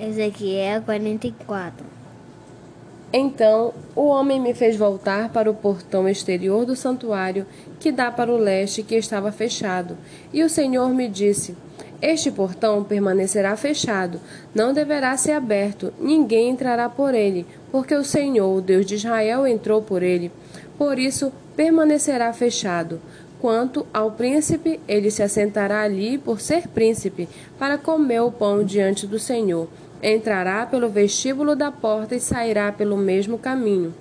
Ezequiel 44 Então o homem me fez voltar para o portão exterior do santuário, que dá para o leste, que estava fechado. E o Senhor me disse: Este portão permanecerá fechado, não deverá ser aberto, ninguém entrará por ele, porque o Senhor, o Deus de Israel, entrou por ele. Por isso permanecerá fechado. Quanto ao príncipe, ele se assentará ali por ser príncipe, para comer o pão diante do Senhor. Entrará pelo vestíbulo da porta e sairá pelo mesmo caminho.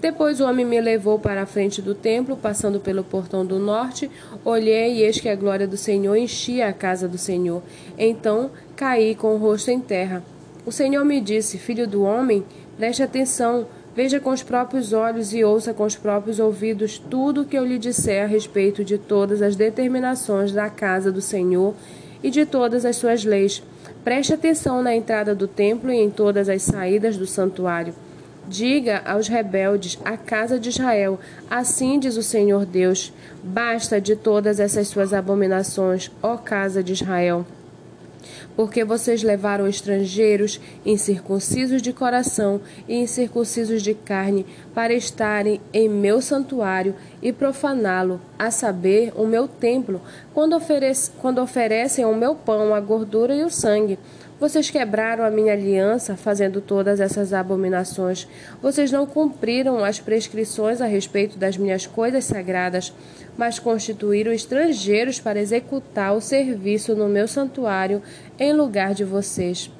Depois o homem me levou para a frente do templo, passando pelo portão do norte. Olhei e eis que a glória do Senhor enchia a casa do Senhor. Então caí com o rosto em terra. O Senhor me disse: Filho do homem, preste atenção Veja com os próprios olhos e ouça com os próprios ouvidos tudo o que eu lhe disser a respeito de todas as determinações da casa do Senhor e de todas as suas leis. Preste atenção na entrada do templo e em todas as saídas do santuário. Diga aos rebeldes, à casa de Israel: Assim diz o Senhor Deus: Basta de todas essas suas abominações, ó casa de Israel porque vocês levaram estrangeiros incircuncisos de coração e incircuncisos de carne para estarem em meu santuário e profaná-lo, a saber, o meu templo, quando, quando oferecem ao meu pão a gordura e o sangue. Vocês quebraram a minha aliança, fazendo todas essas abominações. Vocês não cumpriram as prescrições a respeito das minhas coisas sagradas, mas constituíram estrangeiros para executar o serviço no meu santuário em lugar de vocês.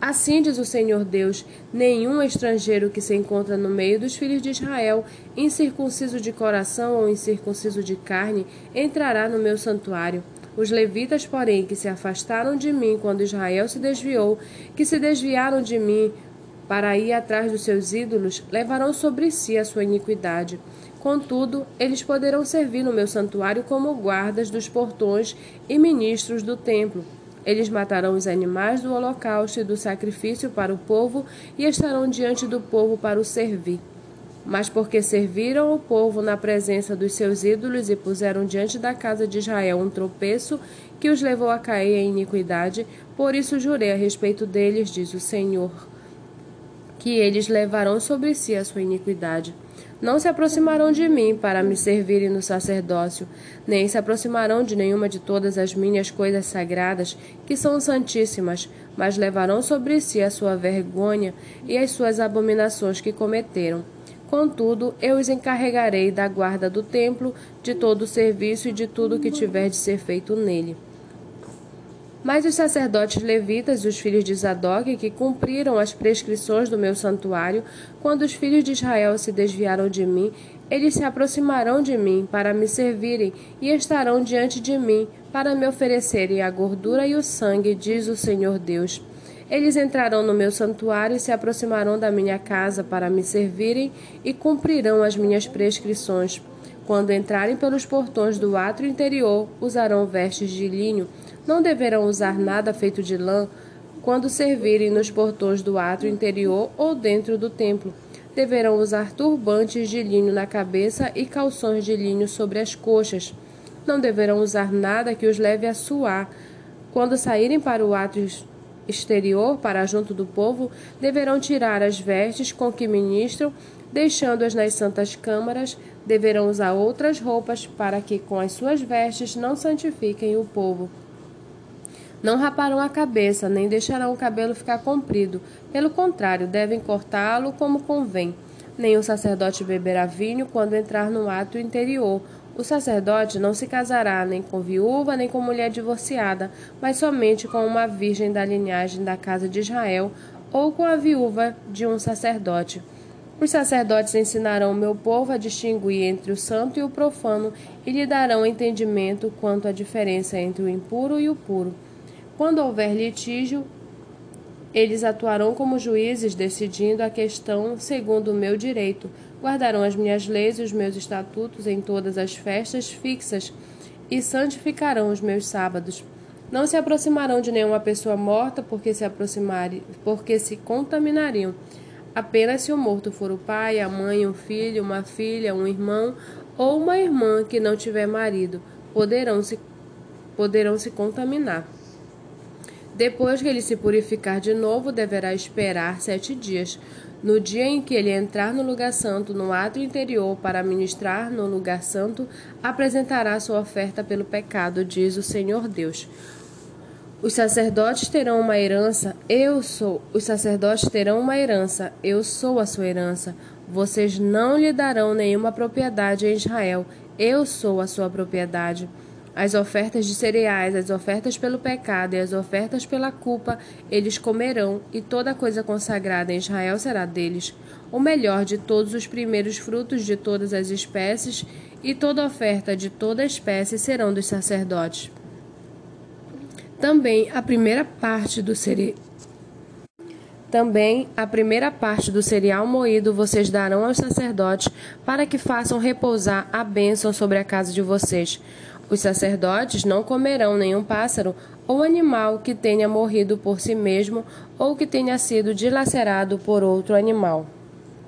Assim diz o Senhor Deus: nenhum estrangeiro que se encontra no meio dos filhos de Israel, incircunciso de coração ou incircunciso de carne, entrará no meu santuário. Os levitas, porém, que se afastaram de mim quando Israel se desviou, que se desviaram de mim para ir atrás dos seus ídolos, levarão sobre si a sua iniquidade. Contudo, eles poderão servir no meu santuário como guardas dos portões e ministros do templo. Eles matarão os animais do holocausto e do sacrifício para o povo e estarão diante do povo para o servir. Mas porque serviram o povo na presença dos seus ídolos e puseram diante da casa de Israel um tropeço que os levou a cair em iniquidade, por isso jurei a respeito deles, diz o Senhor, que eles levarão sobre si a sua iniquidade. Não se aproximarão de mim para me servirem no sacerdócio, nem se aproximarão de nenhuma de todas as minhas coisas sagradas, que são santíssimas, mas levarão sobre si a sua vergonha e as suas abominações que cometeram. Contudo, eu os encarregarei da guarda do templo, de todo o serviço e de tudo que tiver de ser feito nele. Mas os sacerdotes levitas e os filhos de Zadok, que cumpriram as prescrições do meu santuário, quando os filhos de Israel se desviaram de mim, eles se aproximarão de mim para me servirem e estarão diante de mim para me oferecerem a gordura e o sangue, diz o Senhor Deus. Eles entrarão no meu santuário e se aproximarão da minha casa para me servirem e cumprirão as minhas prescrições. Quando entrarem pelos portões do átrio interior, usarão vestes de linho. Não deverão usar nada feito de lã quando servirem nos portões do átrio interior ou dentro do templo. Deverão usar turbantes de linho na cabeça e calções de linho sobre as coxas. Não deverão usar nada que os leve a suar. Quando saírem para o átrio exterior para junto do povo, deverão tirar as vestes com que ministram, deixando-as nas santas câmaras, deverão usar outras roupas para que com as suas vestes não santifiquem o povo. Não raparão a cabeça, nem deixarão o cabelo ficar comprido. Pelo contrário, devem cortá-lo como convém. Nem o sacerdote beberá vinho quando entrar no ato interior, o sacerdote não se casará nem com viúva nem com mulher divorciada, mas somente com uma virgem da linhagem da casa de Israel ou com a viúva de um sacerdote. Os sacerdotes ensinarão o meu povo a distinguir entre o santo e o profano e lhe darão entendimento quanto à diferença entre o impuro e o puro. Quando houver litígio, eles atuarão como juízes, decidindo a questão segundo o meu direito guardarão as minhas leis e os meus estatutos em todas as festas fixas e santificarão os meus sábados. Não se aproximarão de nenhuma pessoa morta, porque se aproximarem, porque se contaminariam. Apenas se o morto for o pai, a mãe, um filho, uma filha, um irmão ou uma irmã que não tiver marido, poderão se poderão se contaminar. Depois que ele se purificar de novo, deverá esperar sete dias. No dia em que ele entrar no lugar santo, no ato interior, para ministrar no lugar santo, apresentará sua oferta pelo pecado, diz o Senhor Deus. Os sacerdotes terão uma herança, eu sou. Os sacerdotes terão uma herança, eu sou a sua herança. Vocês não lhe darão nenhuma propriedade em Israel, eu sou a sua propriedade. As ofertas de cereais, as ofertas pelo pecado e as ofertas pela culpa, eles comerão, e toda coisa consagrada em Israel será deles. O melhor de todos os primeiros frutos de todas as espécies, e toda oferta de toda espécie serão dos sacerdotes. Também a primeira parte do cereal. Também a primeira parte do cereal moído vocês darão aos sacerdotes, para que façam repousar a bênção sobre a casa de vocês. Os sacerdotes não comerão nenhum pássaro ou animal que tenha morrido por si mesmo ou que tenha sido dilacerado por outro animal.